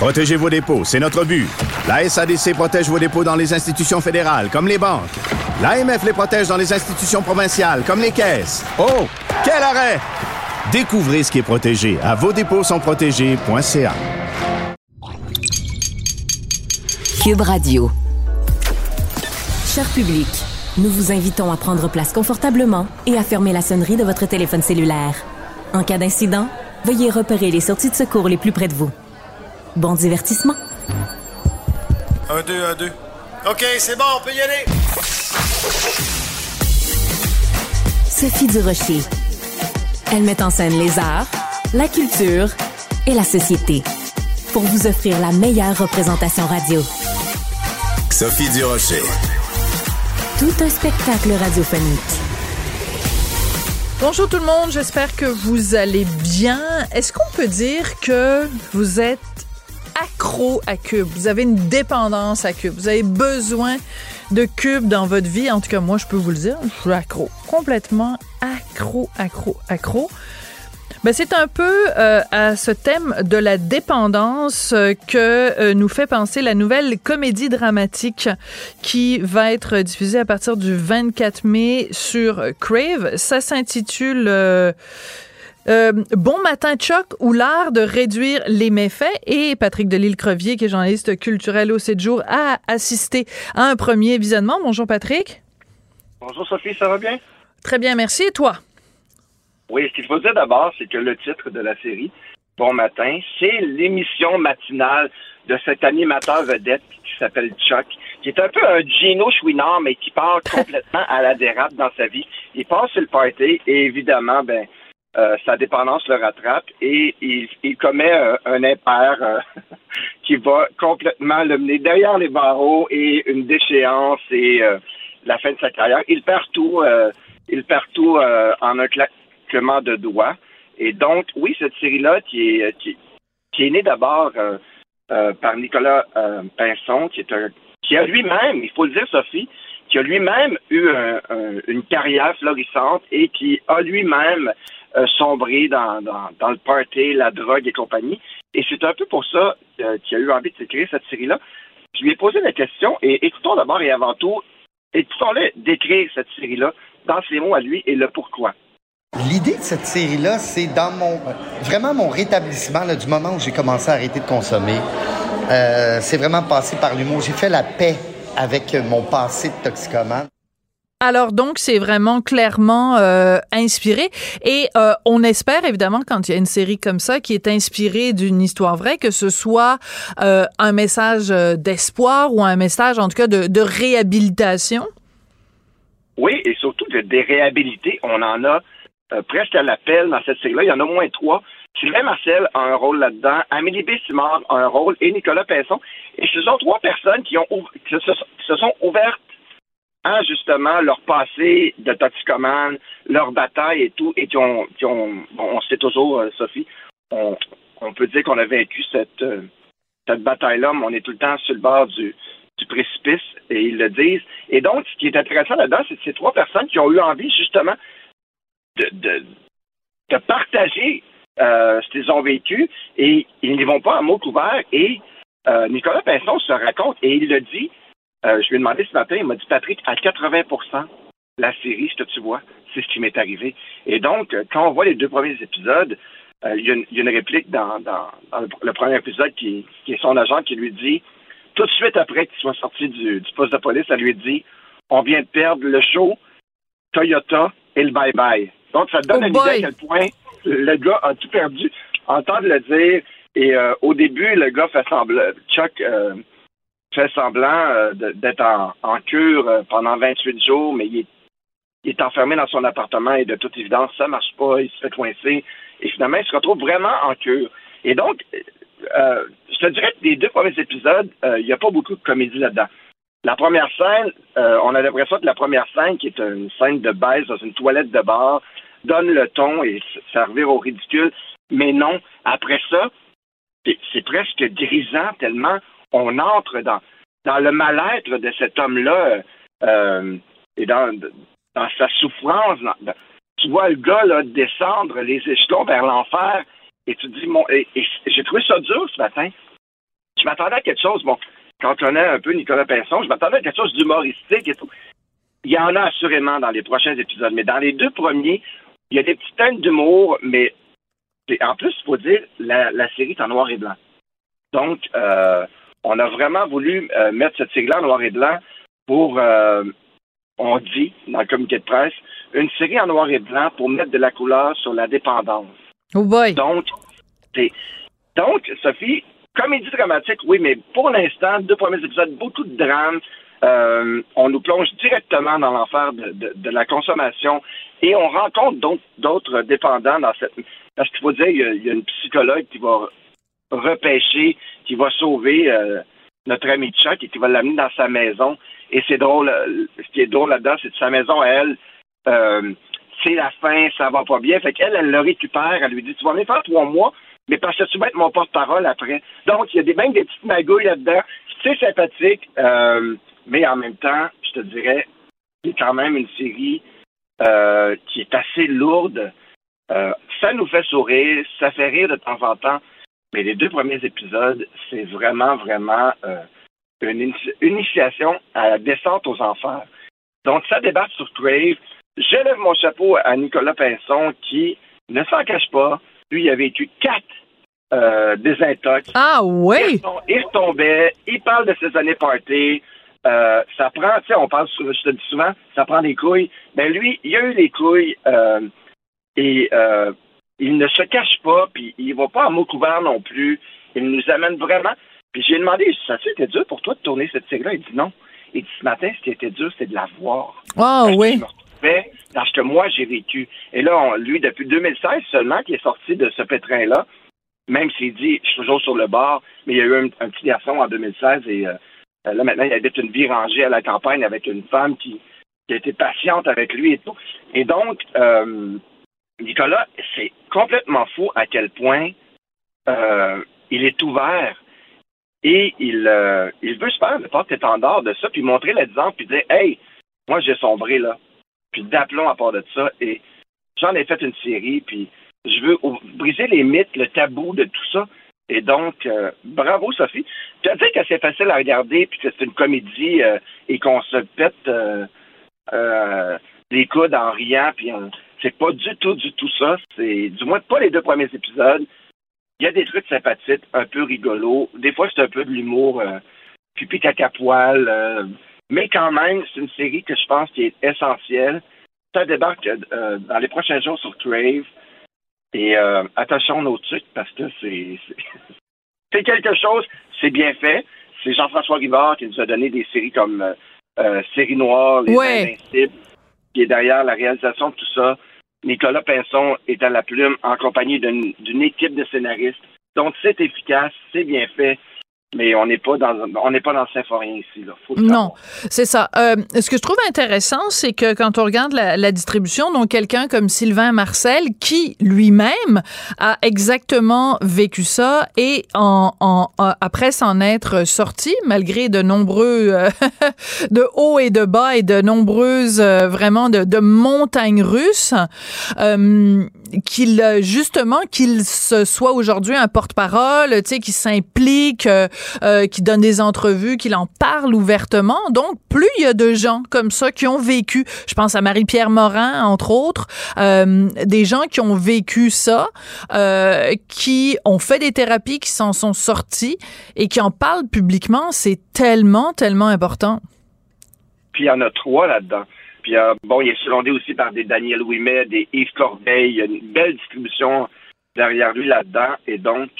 Protégez vos dépôts, c'est notre but. La SADC protège vos dépôts dans les institutions fédérales, comme les banques. L'AMF les protège dans les institutions provinciales, comme les caisses. Oh, quel arrêt! Découvrez ce qui est protégé à vos dépôts sont protégés.ca. Cube Radio. Cher public, nous vous invitons à prendre place confortablement et à fermer la sonnerie de votre téléphone cellulaire. En cas d'incident, veuillez repérer les sorties de secours les plus près de vous. Bon divertissement. Un, deux, un, deux. OK, c'est bon, on peut y aller. Sophie Durocher. Elle met en scène les arts, la culture et la société pour vous offrir la meilleure représentation radio. Sophie Durocher. Tout un spectacle radiophonique. Bonjour tout le monde, j'espère que vous allez bien. Est-ce qu'on peut dire que vous êtes accro à Cube? Vous avez une dépendance à Cube. Vous avez besoin de Cube dans votre vie. En tout cas, moi, je peux vous le dire, je suis accro. Complètement accro, accro, accro. Ben, c'est un peu euh, à ce thème de la dépendance euh, que euh, nous fait penser la nouvelle comédie dramatique qui va être diffusée à partir du 24 mai sur Crave. Ça s'intitule Bon matin Choc ou l'art de réduire les méfaits et Patrick Delisle-Crevier qui est journaliste culturel au 7 jours a assisté à un premier visionnement. Bonjour Patrick. Bonjour Sophie, ça va bien? Très bien, merci. Et toi? Oui, ce qu'il faut dire d'abord, c'est que le titre de la série, Bon matin, c'est l'émission matinale de cet animateur vedette qui s'appelle Chuck, qui est un peu un Gino Chouinard, mais qui part complètement à la dérape dans sa vie. Il passe sur le party et évidemment, ben, euh, sa dépendance le rattrape et il, il commet un, un impair euh, qui va complètement le mener derrière les barreaux et une déchéance et euh, la fin de sa carrière. Il perd tout, il perd tout en un claquement de doigts. Et donc, oui, cette série-là qui est, qui, est née d'abord par Nicolas Pinson, qui est un qui a lui-même, il faut le dire, Sophie, qui a lui-même eu un, une carrière florissante et qui a lui-même euh, sombré dans, le party, la drogue et compagnie. Et c'est un peu pour ça euh, qu'il a eu envie de s'écrire cette série-là. Je lui ai posé la question et écoutons d'abord et avant tout, écoutons-le décrire cette série-là dans ses mots à lui et le pourquoi. L'idée de cette série-là, c'est dans mon vraiment mon rétablissement là, du moment où j'ai commencé à arrêter de consommer. Euh, c'est vraiment passé par l'humour. J'ai fait la paix avec mon passé de toxicomane. Alors donc c'est vraiment clairement euh, inspiré et euh, on espère évidemment quand il y a une série comme ça qui est inspirée d'une histoire vraie que ce soit euh, un message d'espoir ou un message en tout cas de, de, réhabilitation. Oui et surtout de déréhabiliter. On en a presque à l'appel dans cette série-là. Il y en a au moins trois. Sylvain Marcel a un rôle là-dedans, Amélie Bessimard a un rôle et Nicolas Pinson. Et ce sont trois personnes qui ont qui se sont ouvertes justement leur passé de toxicomane, leur bataille et tout, et qui ont, bon, on sait toujours, euh, Sophie, on, on, peut dire qu'on a vaincu cette, euh, cette bataille-là, mais on est tout le temps sur le bord du, du précipice, et ils le disent. Et donc, ce qui est intéressant là-dedans, c'est ces trois personnes qui ont eu envie justement de, partager euh, ce qu'ils ont vécu, et ils n'y vont pas à mot ouvert, et Nicolas Pinson se raconte, et il le dit, euh, je lui ai demandé ce matin, il m'a dit Patrick, à 80% la série, ce que tu vois, c'est ce qui m'est arrivé. Et donc, euh, quand on voit les deux premiers épisodes, euh, il, y a une, il, y a une, réplique dans, dans, dans, le premier épisode qui, qui, est son agent qui lui dit, tout de suite après qu'il soit sorti du, du, poste de police, elle lui dit On vient de perdre le show, Toyota et le bye-bye. Donc, ça donne oh une idée à quel point le gars a tout perdu. Entendre le dire, et euh, au début, le gars fait semblant, Chuck euh, fait semblant euh, d'être en, cure euh, pendant 28 jours, mais il est, enfermé dans son appartement et de toute évidence, ça marche pas, il se fait coincer. Et finalement, il se retrouve vraiment en cure. Et donc, euh, je te dirais que les deux premiers épisodes, il n'y a pas beaucoup de comédie là-dedans. La première scène, on a l'impression que la première scène, qui est une scène de baisse dans une toilette de bar, donne le ton et servir au ridicule. Mais non, après ça, c'est presque grisant tellement on entre dans, le mal-être de cet homme-là euh, et dans, dans sa souffrance. tu vois le gars là, descendre les échelons vers l'enfer et tu dis, mon, j'ai trouvé ça dur ce matin. Je m'attendais à quelque chose, bon, quand on connaît un peu Nicolas Pinson, je m'attendais à quelque chose d'humoristique et tout. Il y en a assurément dans les prochains épisodes, mais dans les deux premiers, il y a des petites teintes d'humour, mais en plus, il faut dire, la, la, série est en noir et blanc. Donc, euh, on a vraiment voulu euh, mettre cette série-là en noir et blanc pour, euh, on dit dans le communiqué de presse, une série en noir et blanc pour mettre de la couleur sur la dépendance. Oh boy. Donc, donc, Sophie, comédie dramatique, oui, mais pour l'instant, deux premiers épisodes, beaucoup de drame. Euh, on nous plonge directement dans l'enfer de, la consommation et on rencontre d'autres dépendants dans cette. Parce qu'il faut dire, il y, a, une psychologue qui va repêcher, qui va sauver euh, notre ami Chuck et qui va l'amener dans sa maison. Et c'est drôle, ce qui est drôle là-dedans, c'est que sa maison, elle, euh, c'est la fin, ça va pas bien. Fait qu'elle, elle le récupère, elle lui dit Tu vas venir faire trois mois, mais parce que tu vas être mon porte-parole après. Donc, il y a des, même des petites magouilles là-dedans. C'est sympathique, euh, mais en même temps, je te dirais, c'est quand même une série euh, qui est assez lourde. Euh, ça nous fait sourire, ça fait rire de temps en temps, mais les deux premiers épisodes, c'est vraiment, vraiment une initiation à la descente aux enfers. Donc, ça débat sur Crave. Je lève mon chapeau à Nicolas Pinson qui ne s'en cache pas. Lui, il a vécu quatre euh, désintox. Ah oui? Il, tombait, il parle de ses années party. Euh, ça prend, tu sais, on parle, je te dis souvent, ça prend des couilles. Mais ben, lui, il a eu les couilles euh, et euh, il ne se cache pas, puis il va pas en mot couvert non plus. Il nous amène vraiment. Puis j'ai demandé, ça c'était dur pour toi de tourner cette série-là? Il dit non. Il dit ce matin, ce qui était dur, c'est de la voir. Ah oui parce que moi, j'ai vécu. Et là, lui, depuis 2016 seulement, qui est sorti de ce pétrin-là, même s'il dit, je suis toujours sur le bord, mais il y a eu un, petit garçon en 2016 et euh, là, maintenant, il habite une vie rangée à la campagne avec une femme qui, a été patiente avec lui et tout. Et donc, euh, Nicolas, c'est complètement fou à quel point euh, il est ouvert et il, il veut se faire le porte-étendard de ça, puis montrer l'exemple, puis dire, hey, moi, j'ai sombré là puis d'aplomb à part de ça. Et j'en ai fait une série, puis je veux briser les mythes, le tabou de tout ça. Et donc, euh, bravo Sophie. Tu as dit que c'est facile à regarder, puis que c'est une comédie euh, et qu'on se pète euh, les coudes en riant, puis c'est pas du tout, du tout ça. C'est du moins pas les deux premiers épisodes. Il y a des trucs sympathiques, un peu rigolos. Des fois, c'est un peu de l'humour, pipi caca poil mais quand même, c'est une série que je pense qui est essentielle. Ça débarque euh, dans les prochains jours sur Crave. Et euh, attention nos trucs parce que c'est c'est quelque chose, c'est bien fait. C'est Jean-François Rivard qui nous a donné des séries comme euh, euh Série Noire, Les Invincibles, qui est derrière la réalisation de tout ça. Nicolas Pinson est à la plume en compagnie d'une équipe de scénaristes. Donc c'est efficace, c'est bien fait mais on n'est pas dans on n'est pas dans le symphorien ici là. non, c'est ça. Euh, ce que je trouve intéressant, c'est que quand on regarde la, distribution, donc quelqu'un comme Sylvain Marcel, qui lui-même a exactement vécu ça et en, en, après s'en être sorti, malgré de nombreux euh, de hauts et de bas et de nombreuses euh, vraiment de, de montagnes russes, qu'il justement qu'il se soit aujourd'hui un porte-parole, tu sais, qui s'implique euh, qui donne des entrevues, qui en parle ouvertement. Donc, plus il y a de gens comme ça qui ont vécu, je pense à Marie-Pierre Morin, entre autres, euh, des gens qui ont vécu ça, euh, qui ont fait des thérapies, qui s'en sont sortis et qui en parlent publiquement, c'est tellement, tellement important. Puis il y en a trois là-dedans. Puis bon, il est secondé aussi par des Daniel Ouimet, des Yves Corbeil. Il y a une belle distribution derrière lui là-dedans. Et donc,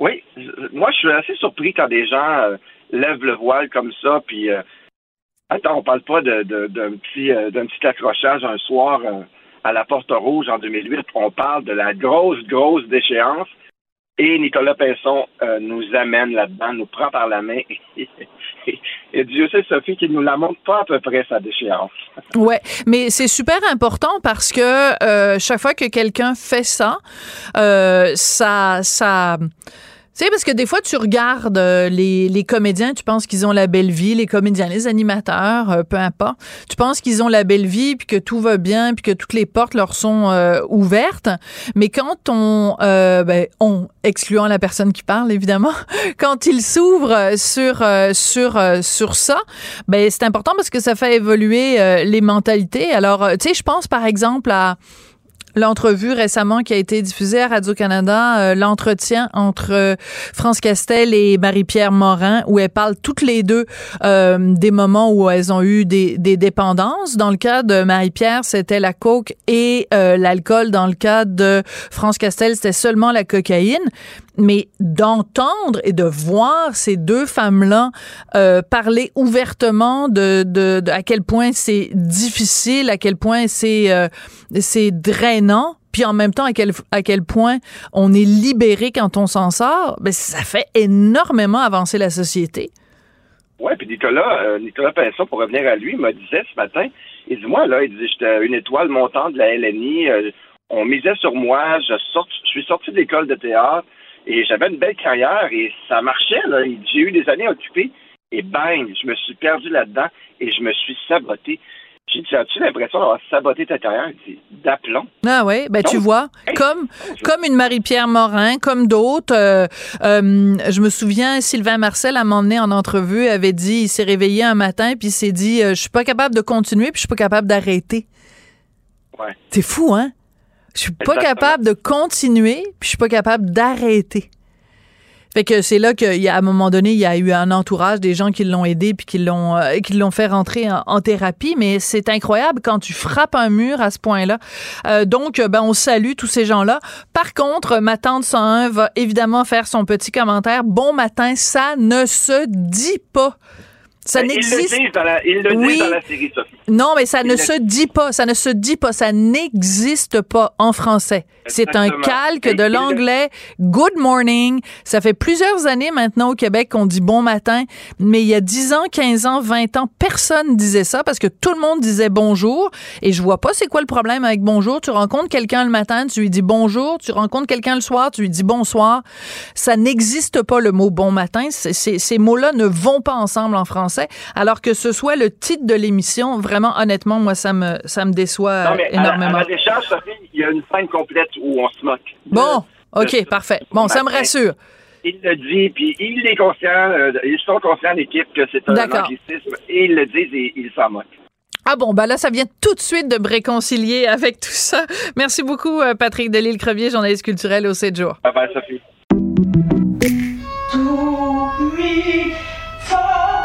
oui, moi je suis assez surpris quand des gens euh, lèvent le voile comme ça, puis euh, attends, on parle pas d'un petit euh, petit accrochage un soir à la Porte Rouge en 2008, on parle de la grosse, grosse déchéance. Et Nicolas Pinson euh, nous amène là-dedans, nous prend par la main. Et Dieu sait, Sophie, qu'il nous la montre pas à peu près, sa déchéance. Ouais, mais c'est super important parce que euh, chaque fois que quelqu'un fait ça, euh, ça, ça tu sais, parce que des fois, tu regardes euh, les, les comédiens, tu penses qu'ils ont la belle vie, les comédiens, les animateurs, euh, peu importe. Tu penses qu'ils ont la belle vie, puis que tout va bien, puis que toutes les portes leur sont euh, ouvertes. Mais quand on, ben, on, excluant la personne qui parle, évidemment, quand ils s'ouvrent sur, sur, sur ça, ben, c'est important parce que ça fait évoluer les mentalités. Alors, tu sais, je pense par exemple à l'entrevue récemment qui a été diffusée à Radio-Canada, euh, l'entretien entre euh, France Castel et Marie-Pierre Morin, où elles parlent toutes les deux euh, des moments où elles ont eu des, des dépendances. Dans le cas de Marie-Pierre, c'était la coke et l'alcool. Dans le cas de France Castel, c'était seulement la cocaïne mais d'entendre et de voir ces deux femmes-là euh, parler ouvertement de, de, de, à quel point c'est difficile, à quel point c'est euh, c'est drainant, puis en même temps à quel à quel point on est libéré quand on s'en sort, ben ça fait énormément avancer la société. Oui, puis Nicolas, euh, Nicolas Pinson, pour revenir à lui, m'a disait ce matin, il dit moi là, il dit j'étais une étoile montante de la LNI, euh, on misait sur moi, je, sort, je suis sorti de l'école de théâtre, et j'avais une belle carrière et ça marchait. Là. J'ai eu des années occupées et bang, je me suis perdu là-dedans et je me suis saboté. J'ai dit, as-tu l'impression d'avoir saboté ta carrière? D'aplomb. Ah oui, ben tu vois, comme, comme une Marie-Pierre Morin, comme d'autres. Euh, euh, je me souviens, Sylvain Marcel, à m'emmener en entrevue, avait dit, il s'est réveillé un matin, puis il s'est dit, euh, je suis pas capable de continuer, puis je suis pas capable d'arrêter. Ouais. C'est fou, hein? Je suis pas capable de continuer, puis je suis pas capable d'arrêter. Fait que c'est là qu'à un moment donné, il y a eu un entourage des gens qui l'ont aidé puis qui l'ont euh, qui l'ont fait rentrer en, thérapie. Mais c'est incroyable quand tu frappes un mur à ce point-là. Euh, donc, ben on salue tous ces gens-là. Par contre, ma tante 101 va évidemment faire son petit commentaire. Bon matin, ça ne se dit pas. Ça n'existe. Ils le disent dans la série, Sophie. Non, mais ça ne se dit pas. Ça ne se dit pas. Ça n'existe pas en français. C'est un calque de l'anglais good morning. Ça fait plusieurs années maintenant au Québec qu'on dit bon matin, mais il y a 10 ans, 15 ans, 20 ans, personne disait ça parce que tout le monde disait bonjour et je vois pas c'est quoi le problème avec bonjour. Tu rencontres quelqu'un le matin, tu lui dis bonjour, tu rencontres quelqu'un le soir, tu lui dis bonsoir. Ça n'existe pas le mot bon matin. ces mots-là ne vont pas ensemble en français alors que ce soit le titre de l'émission, vraiment honnêtement, moi ça me ça me déçoit énormément. À, il y a une scène complète où on se moque. Bon, OK, parfait. Bon, ça me rassure. Il le dit, puis il est conscient, euh, ils sont conscients l'équipe que c'est un anglicisme, et ils le disent et ils s'en moquent. Ah bon, ben là, ça vient tout de suite de me réconcilier avec tout ça. Merci beaucoup, euh, Patrick Delisle-Crevier, journaliste culturel au 7 jours. Bye bye, Sophie.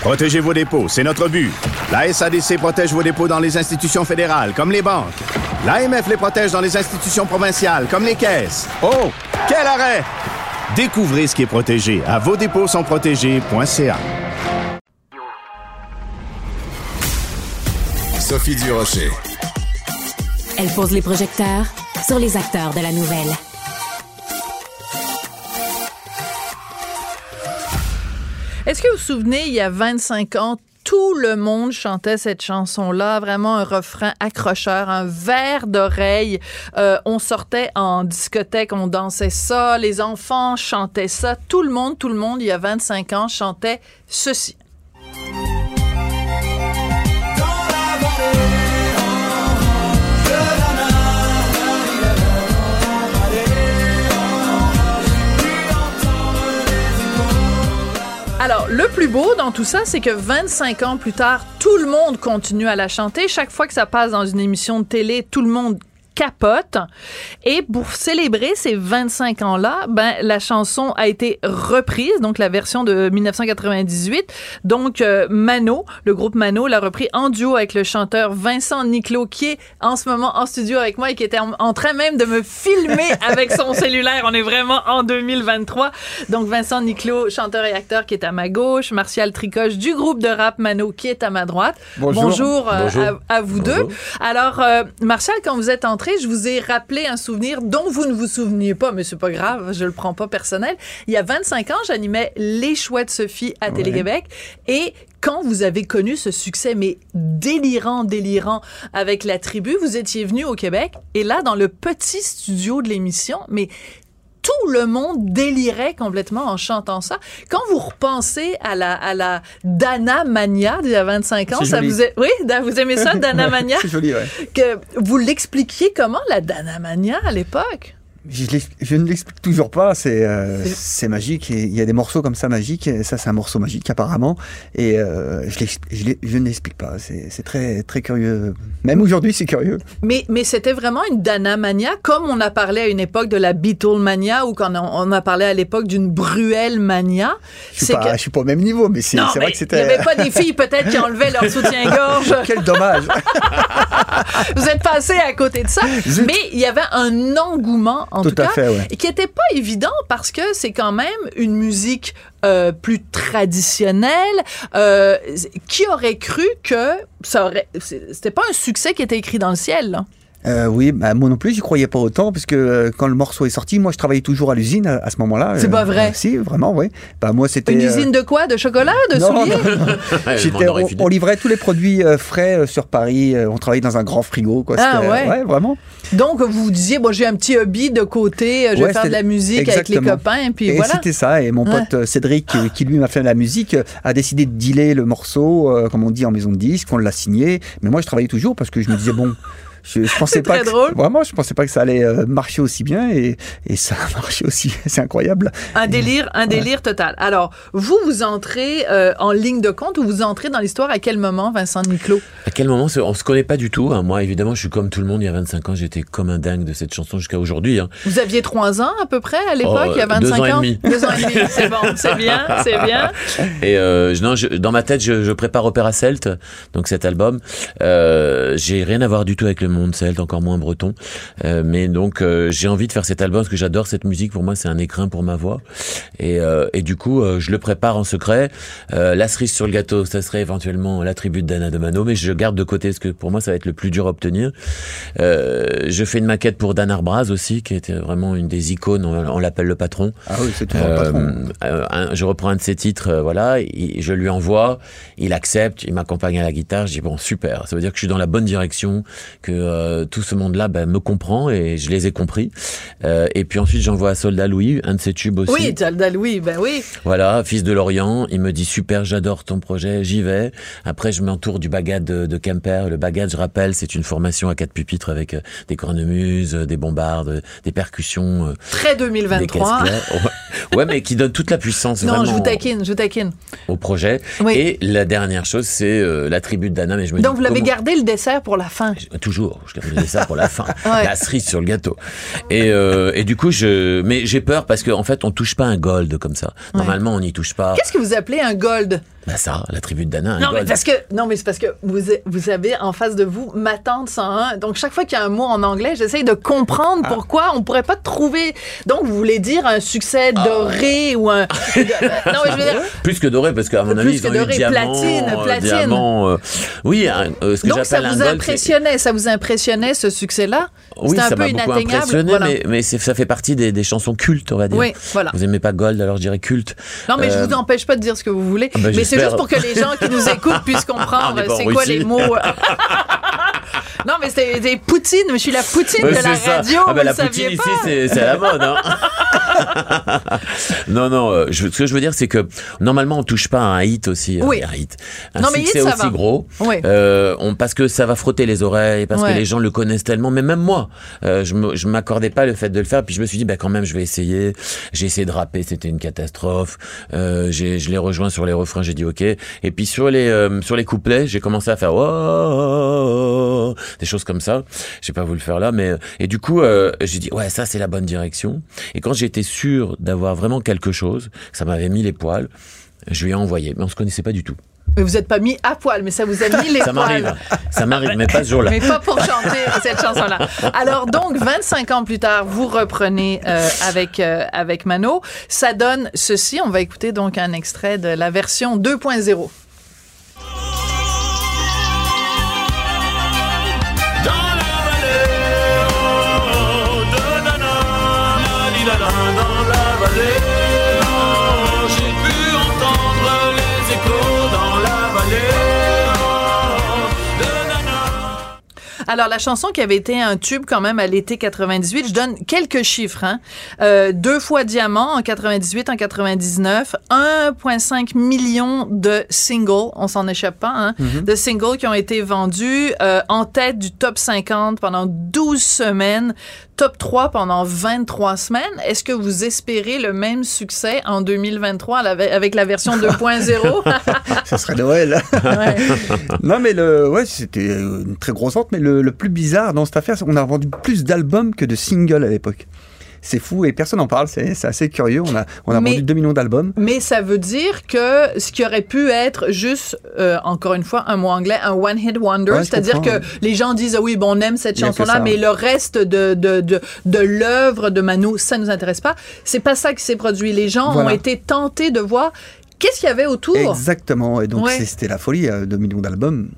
Protégez vos dépôts, c'est notre but. La SADC protège vos dépôts dans les institutions fédérales, comme les banques. L'AMF les protège dans les institutions provinciales, comme les caisses. Oh, quel arrêt! Découvrez ce qui est protégé à vos dépôts sont protégés.ca. Sophie Durocher. Elle pose les projecteurs sur les acteurs de la nouvelle. Est-ce que vous vous souvenez, il y a 25 ans, tout le monde chantait cette chanson-là, vraiment un refrain accrocheur, un verre d'oreille. Euh, on sortait en discothèque, on dansait ça, les enfants chantaient ça, tout le monde, tout le monde, il y a 25 ans, chantait ceci. Le plus beau dans tout ça, c'est que 25 ans plus tard, tout le monde continue à la chanter. Chaque fois que ça passe dans une émission de télé, tout le monde capote. Et pour célébrer ces 25 ans-là, ben, la chanson a été reprise, donc la version de 1998. Donc, euh, Mano, le groupe Mano, l'a repris en duo avec le chanteur Vincent Niclot, qui est en ce moment en studio avec moi et qui était en, en train même de me filmer avec son cellulaire. On est vraiment en 2023. Donc, Vincent Niclot, chanteur et acteur qui est à ma gauche, Martial Tricoche du groupe de rap Mano qui est à ma droite. Bonjour. Bonjour, euh, Bonjour. À, à vous Bonjour. deux. Alors, euh, Martial, quand vous êtes entré, je vous ai rappelé un souvenir dont vous ne vous souveniez pas, mais c'est pas grave, je le prends pas personnel. Il y a 25 ans, j'animais Les Choix de Sophie à Télé-Québec. Et quand vous avez connu ce succès, mais délirant, délirant, avec la tribu, vous étiez venu au Québec. Et là, dans le petit studio de l'émission, mais tout le monde délirait complètement en chantant ça. Quand vous repensez à la, à la Dana Mania d'il y a 25 ans, ça joli. vous est, oui, vous aimez ça, Dana Mania? C'est joli, ouais. Que vous l'expliquiez comment, la Dana Mania, à l'époque? Je, ne l'explique toujours pas, c'est euh, magique. Et il y a des morceaux comme ça magiques, et ça c'est un morceau magique apparemment. Et euh, je, ne l'explique pas, c'est très, très curieux. Même aujourd'hui c'est curieux. Mais, mais c'était vraiment une Dana Mania, comme on a parlé à une époque de la Beatle Mania ou quand on, on a parlé à l'époque d'une Bruelle Mania. Je pas, que- suis pas au même niveau, mais c'est vrai que il c'était... n'y avait pas des filles peut-être qui enlevaient leur soutien-gorge. Quel dommage Vous êtes passé à côté de ça. Zut. Mais il y avait un engouement, en tout, Tout à cas, fait, ouais. et qui n'était pas évident parce que c'est quand même une musique euh, plus traditionnelle. Euh, qui aurait cru que ça aurait. C'était pas un succès qui était écrit dans le ciel, là. Euh, oui, bah, moi non plus, j'y croyais pas autant, parce que euh, quand le morceau est sorti, moi je travaillais toujours à l'usine à, à ce moment-là. C'est pas vrai. euh, Si, vraiment, oui. Bah, moi c'était... Une euh, usine de quoi? De chocolat? De Non, souliers? non, non. J'étais- on, on livrait tous les produits euh, frais euh, sur Paris. euh, on travaillait dans un grand frigo. Quoi. Ah, euh, ouais. vraiment. Donc, vous vous disiez, bon, j'ai un petit hobby de côté, euh, je vais Ouais, faire de la musique avec les copains, puis et voilà. c'était ça. Et mon pote Cédric, qui, qui, lui m'a fait la musique, a décidé de dealer le morceau, euh, comme on dit en maison de disque. On l'a signé. Mais moi, je travaillais toujours parce que je me disais, bon. Je, je pensais pas très que, drôle. Vraiment, je pensais pas que ça allait euh, marcher aussi bien et, et ça a marché aussi. C'est incroyable. Un délire, un délire total. Alors, vous, vous entrez euh, en ligne de compte ou vous entrez dans l'histoire à quel moment, Vincent Niclot? À quel moment? On se connaît pas du tout. hein. Moi, évidemment, je suis comme tout le monde. Il y a 25 ans, j'étais comme un dingue de cette chanson jusqu'à aujourd'hui. hein. Vous aviez trois ans à peu près à l'époque, Oh, il y a 25 deux ans et ans? demi. Deux ans et demi. C'est bon, c'est bien, c'est bien. Et euh, non, je- dans ma tête, je, je prépare Opéra Celte, donc cet album. Euh, j'ai rien à voir du tout avec le monde celte, encore moins breton. Euh, mais donc, euh, j'ai envie de faire cet album parce que j'adore cette musique. Pour moi, c'est un écrin pour ma voix. Et, euh, et du coup, euh, je le prépare en secret. Euh, la cerise sur le gâteau, ça serait éventuellement la tribu d'Anna de Mano, mais je garde de côté parce que pour moi, ça va être le plus dur à obtenir. Euh, je fais une maquette pour Dan Arbraz aussi, qui était vraiment une des icônes. On, on l'appelle le patron. Ah oui, c'est toujours le patron. euh, un- je reprends un de ses titres, voilà, il- je lui envoie, il accepte, il m'accompagne à la guitare, je dis bon super, ça veut dire que je suis dans la bonne direction, que euh, tout ce monde-là ben, me comprend et je les ai compris. Euh, et puis ensuite j'envoie à Soldat Louis, un de ses tubes aussi. Oui, Talda Louis, ben oui. Voilà, fils de Lorient, il me dit super, j'adore ton projet, j'y vais. Après, je m'entoure du bagad de, de Kemper. Le bagad, je rappelle, c'est une formation à quatre pupitres avec euh, des cornemuses, des bombardes, des percussions. Très des 2023. casse-clairs. Ouais. mais qui donne toute la puissance Non, je vous taquine, je vous taquine. au projet. Oui. Et la dernière chose, c'est la tribu de Dana. Mais je me Donc, dis, vous l'avez comment- gardé le dessert pour la fin? Toujours, je gardais ça pour la fin. Ouais. La cerise sur le gâteau. Et, euh, et du coup, je, mais j'ai peur parce qu'en en fait, on touche pas un gold comme ça. Normalement, on n'y touche pas. Qu'est-ce que vous appelez un gold? Bah ça, la tribu de Dana. Non, mais parce que, non, mais c'est parce que vous, vous avez en face de vous ma tante 101. Donc, chaque fois qu'il y a un mot en anglais, j'essaye de comprendre Ah. pourquoi on pourrait pas trouver. Donc, vous voulez dire un succès Ah. doré ou un. non, mais je veux dire. Plus que doré, parce qu'à mon avis, ils ont doré, eu diamant, platine, euh, platine. diamant, euh, oui, euh, ce que Donc, ça vous impressionnait, ça vous impressionnait ce succès-là? Oui, ça peu m'a beaucoup inatteignable. impressionné, Voilà. mais, ça fait partie des, des chansons cultes, on va dire. Oui, voilà. Vous aimez pas Gold, alors je dirais culte. Non, mais je Euh, vous empêche pas de dire ce que vous voulez. Ah ben, mais c'est juste pour que les gens qui nous écoutent puissent comprendre en c'est quoi les mots. non, mais c'est c'est Poutine. Je suis la Poutine de la ça. radio. Ah ben, la poutine pas. ici, c'est à la mode. Hein. non, non. euh, je- ce que je veux dire, c'est que normalement, on touche pas à un hit aussi. euh, Oui. Un hit. Un Non, mais hit, aussi va. gros. Oui. Euh, on, parce que ça va frotter les oreilles, parce Ouais. que les gens le connaissent tellement. Mais même moi, euh, je m'accordais pas le fait de le faire. Puis je me suis dit, bah quand même, je vais essayer. J'ai essayé de rapper, c'était une catastrophe. Euh, j'ai- je l'ai rejoint sur les refrains, j'ai dit ok. Et puis sur les euh, sur les couplets, j'ai commencé à faire oh, des choses comme ça. J'ai pas voulu le faire là, mais et du coup, euh, j'ai dit ouais, ça c'est la bonne direction. Et quand j'étais sûr d'avoir vraiment quelque chose, ça m'avait mis les poils, je lui ai envoyé, mais on se connaissait pas du tout. Mais vous n'êtes pas mis à poil, mais ça vous a mis les ça poils. m'arrive, ça m'arrive, mais pas ce jour-là. Mais pas pour chanter cette chanson-là. Alors donc, 25 ans plus tard, vous reprenez euh, avec euh, avec Mano. Ça donne ceci. On va écouter donc un extrait de la version 2.0. Alors, la chanson qui avait été un tube quand même à l'été 98, je donne quelques chiffres. Hein. Euh, deux fois diamant en 98, en 99, 1,5 million de singles, on s'en échappe pas, hein, Mhm. de singles qui ont été vendus euh, en tête du top 50 pendant 12 semaines, top 3 pendant 23 semaines. Est-ce que vous espérez le même succès en 2023 à la- avec la version 2.0? Ça serait Noël. non, mais le, ouais, c'était une très grosse vente. Mais le, le plus bizarre dans cette affaire, c'est qu'on a vendu plus d'albums que de singles à l'époque. C'est fou et personne n'en parle. C'est assez curieux. On a, on a Mais- vendu 2 millions d'albums. Mais ça veut dire que ce qui aurait pu être juste, euh, encore une fois, un mot anglais, un one-hit wonder, Ouais, c'est-à-dire que les gens disent, ah oui, bon, on aime cette chanson-là, mais ouais. le reste de, de, de, de l'œuvre de Mano, ça nous intéresse pas. C'est pas ça qui s'est produit. Les gens Voilà. ont été tentés de voir qu'est-ce qu'il y avait autour? Exactement. Et donc, Ouais. c'était la folie. euh, 2 millions d'albums.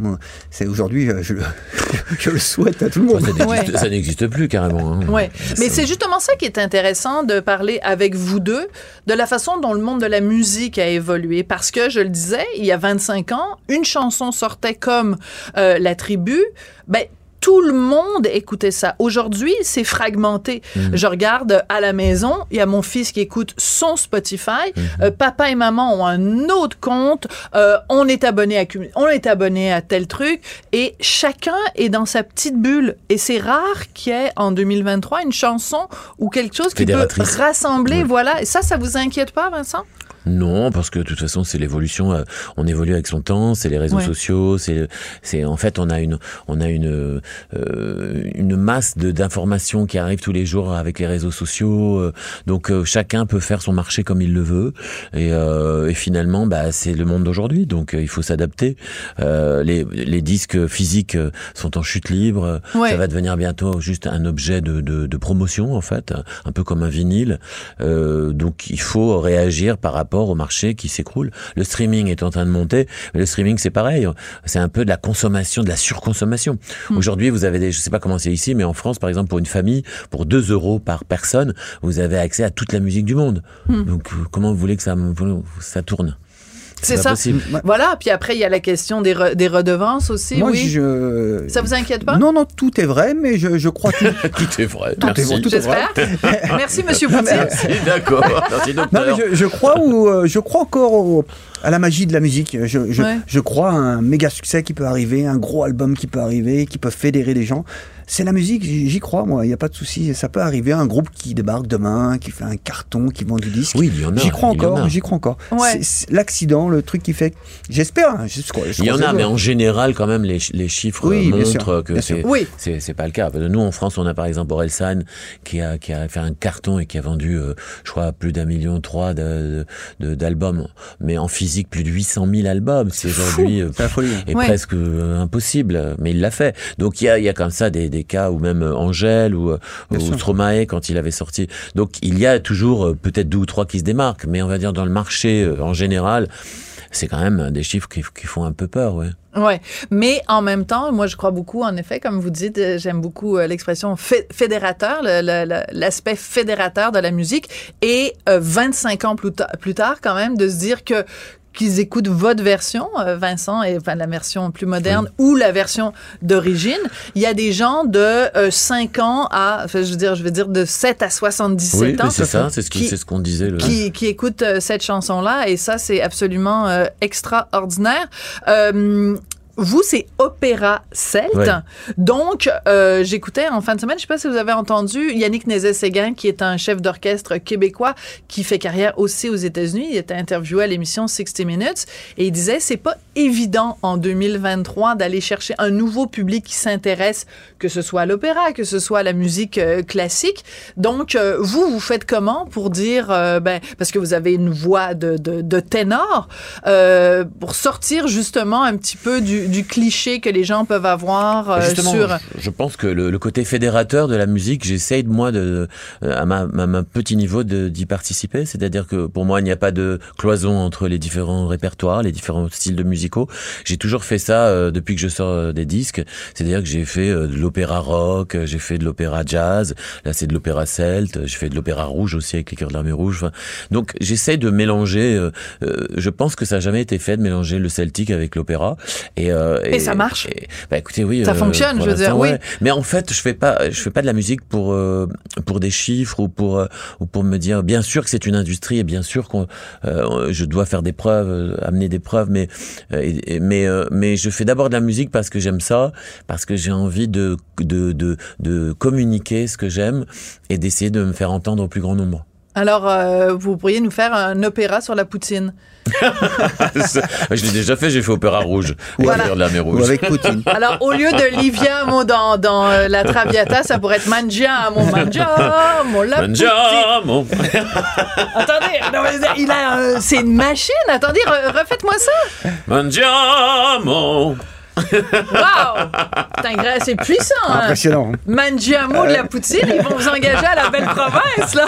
C'est aujourd'hui, euh, je, le- je le souhaite à tout le monde. Ça n'existe- Ça n'existe plus carrément. hein. Ouais. Mais c'est justement ça qui est intéressant de parler avec vous deux de la façon dont le monde de la musique a évolué. Parce que, je le disais, il y a 25 ans, une chanson sortait comme euh, La Tribu. Ben, tout le monde écoutait ça. Aujourd'hui, c'est fragmenté. Mhm. Je regarde à la maison, il y a mon fils qui écoute son Spotify. Euh, papa et maman ont un autre compte. Euh, on est abonné à on est abonné à tel truc et chacun est dans sa petite bulle. Et c'est rare qu'il y ait en 2023 une chanson ou quelque chose qui peut rassembler. Voilà. Et ça, ça vous inquiète pas, Vincent? Non, parce que de toute façon, c'est l'évolution. euh, on évolue avec son temps. C'est les réseaux Ouais. sociaux. C'est, c'est en fait, on a une, on a une, euh, une masse de d'informations qui arrivent tous les jours avec les réseaux sociaux. euh, donc euh, chacun peut faire son marché comme il le veut. Et, euh, et finalement, bah, c'est le monde d'aujourd'hui. Donc il faut s'adapter. Euh, les, les disques physiques sont en chute libre. Ouais. Ça va devenir bientôt juste un objet de, de, de promotion en fait, un peu comme un vinyle. Euh, donc il faut réagir par rapport au marché qui s'écroule. Le streaming est en train de monter, mais le streaming c'est pareil, c'est un peu de la consommation, de la surconsommation. Hmm. Aujourd'hui vous avez des, je sais pas comment c'est ici, mais en France par exemple pour une famille, pour 2 euros par personne, vous avez accès à toute la musique du monde. Hmm. Donc euh, comment vous voulez que ça, ça tourne? C'est ça. possible. Voilà. Puis après, il y a la question des, re- des redevances aussi. Moi, oui. je. Ça vous inquiète pas? Non, non, tout est vrai, mais je, je crois tout. tout est vrai. Tout est Merci. vrai, tout est vrai. J'espère. Merci, Monsieur Poutier. Merci, d'accord. Merci, Non, docteur. mais je, je crois ou euh, je crois encore au- à la magie de la musique. Je, je, Ouais. je crois à un méga succès qui peut arriver, un gros album qui peut arriver, qui peut fédérer les gens. C'est la musique, j'y crois, moi, il n'y a pas de souci. Ça peut arriver, un groupe qui débarque demain, qui fait un carton, qui vend du disque. Oui, il y en a, J'y crois encore, a. j'y crois encore. L'accident, le truc qui fait. J'espère. hein, je Il y en a, mais en général, quand même, les, les chiffres Oui, montrent sûr, que c'est Oui. c'est c'est pas le cas. Nous, en France, on a par exemple Orelsan qui a qui a fait un carton et qui a vendu, euh, je crois, plus d'un million trois d'albums, mais en physique plus de 800 000 albums. C'est aujourd'hui euh, est Ouais. presque euh, impossible, mais il l'a fait. Donc il y a il y a comme ça des des cas où même euh, Angèle ou ou. Stromae quand il avait sorti. Donc il y a toujours euh, peut-être deux ou trois qui se démarquent, mais on va dire dans le marché euh, en général. C'est quand même des chiffres qui, qui font un peu peur, ouais. Ouais, mais en même temps, moi je crois beaucoup, en effet, comme vous dites, j'aime beaucoup l'expression fé- fédérateur, le- le- le- l'aspect fédérateur de la musique, et euh, 25 ans plus, ta- plus tard, quand même, de se dire que qu'ils écoutent votre version, euh, Vincent, et enfin la version plus moderne ou la version d'origine. Il y a des gens de euh, 5 ans à, enfin, je veux dire, je veux dire de 7 à 77 Oui, ans. c'est ça, c'est ce qu'on disait. Le... qui, qui écoutent euh, cette chanson-là et ça, c'est absolument euh, extraordinaire. Vous, c'est opéra celte. Ouais. Donc, euh, j'écoutais en fin de semaine, je sais pas si vous avez entendu Yannick Nézet-Séguin, qui est un chef d'orchestre québécois qui fait carrière aussi aux États-Unis. Il était interviewé à l'émission 60 Minutes et il disait c'est pas évident en 2023 d'aller chercher un nouveau public qui s'intéresse, que ce soit à l'opéra, que ce soit à la musique euh, classique. Donc, euh, vous, vous faites comment pour dire, ben, parce que vous avez une voix de, de, de ténor, pour sortir justement un petit peu du, du cliché que les gens peuvent avoir euh, sur... je, pense que le, le côté fédérateur de la musique, j'essaye de moi de, à ma, ma, ma petit niveau d'y participer. C'est-à-dire que pour moi, il n'y a pas de cloison entre les différents répertoires, les différents styles de musicaux. J'ai toujours fait ça euh, depuis que je sors euh, des disques. C'est-à-dire que j'ai fait euh, de l'opéra rock, j'ai fait de l'opéra jazz. Là, c'est de l'opéra celte. J'ai fait de l'opéra rouge aussi avec les cœurs de l'armée rouge. Enfin, donc, j'essaie de mélanger. euh, euh, je pense que ça n'a jamais été fait de mélanger le celtique avec l'opéra. Et, euh, Et ça marche. et- bah écoutez, oui. Ça euh, fonctionne, je veux dire, oui. Mais en fait, je fais pas, je fais pas de la musique pour euh, pour des chiffres ou pour ou pour me dire. Bien sûr que c'est une industrie et bien sûr qu'on, euh, je dois faire des preuves, amener des preuves. Mais euh, et- mais euh, mais je fais d'abord de la musique parce que j'aime ça, parce que j'ai envie de de de de communiquer ce que j'aime et d'essayer de me faire entendre au plus grand nombre. Alors, euh, vous pourriez nous faire un opéra sur la poutine. je l'ai déjà fait, j'ai fait Opéra Rouge, ou Voilà. De l'armée rouge. Ou avec Poutine. Alors, au lieu de Liviamo dans, dans euh, la Traviata, ça pourrait être Mangiamo, Mangiamo, la poutine. Mangiamo. Attendez, non, mais il a, euh, c'est une machine. Attendez, re- refaites-moi ça. Mangiamo. Wow! C'est puissant. hein. Impressionnant. hein. Mangiamo de la poutine, ils vont vous engager à la belle province, là.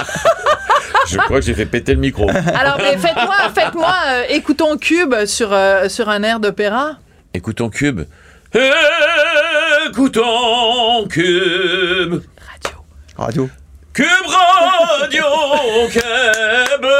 Je crois que j'ai fait péter le micro. Alors, mais faites-moi, faites-moi, euh, écoutons Cube sur, euh, sur un air d'opéra. Écoutons Cube. Écoutons Cube. Radio. Cube Radio Québec.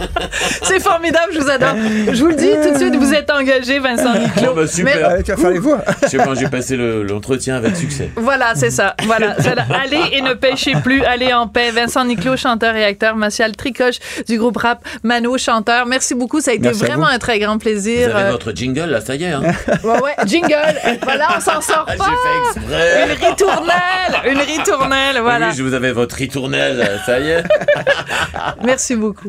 C'est formidable, je vous adore. Je vous le dis tout de suite, vous êtes engagé, Vincent Niclot. Oh, bah, super. Mais- Allez, tu vas faire les voix. Je sais quand j'ai passé le- l'entretien avec succès. Voilà, c'est ça. Voilà. Allez et ne pêchez plus. Allez en paix. Vincent Niclot, chanteur et acteur. Martial Tricoche du groupe rap Mano, chanteur. Merci beaucoup. Ça a été Merci vraiment vous. un très grand Vous plaisir. avez Euh, votre jingle là, ça y est. Hein. ouais, ouais. Jingle. Voilà, on s'en sort J'ai pas. fait exprès. Une ritournelle. Une ritournelle. Voilà. Oui, je vous avais votre ritournelle, ça y est. Merci beaucoup.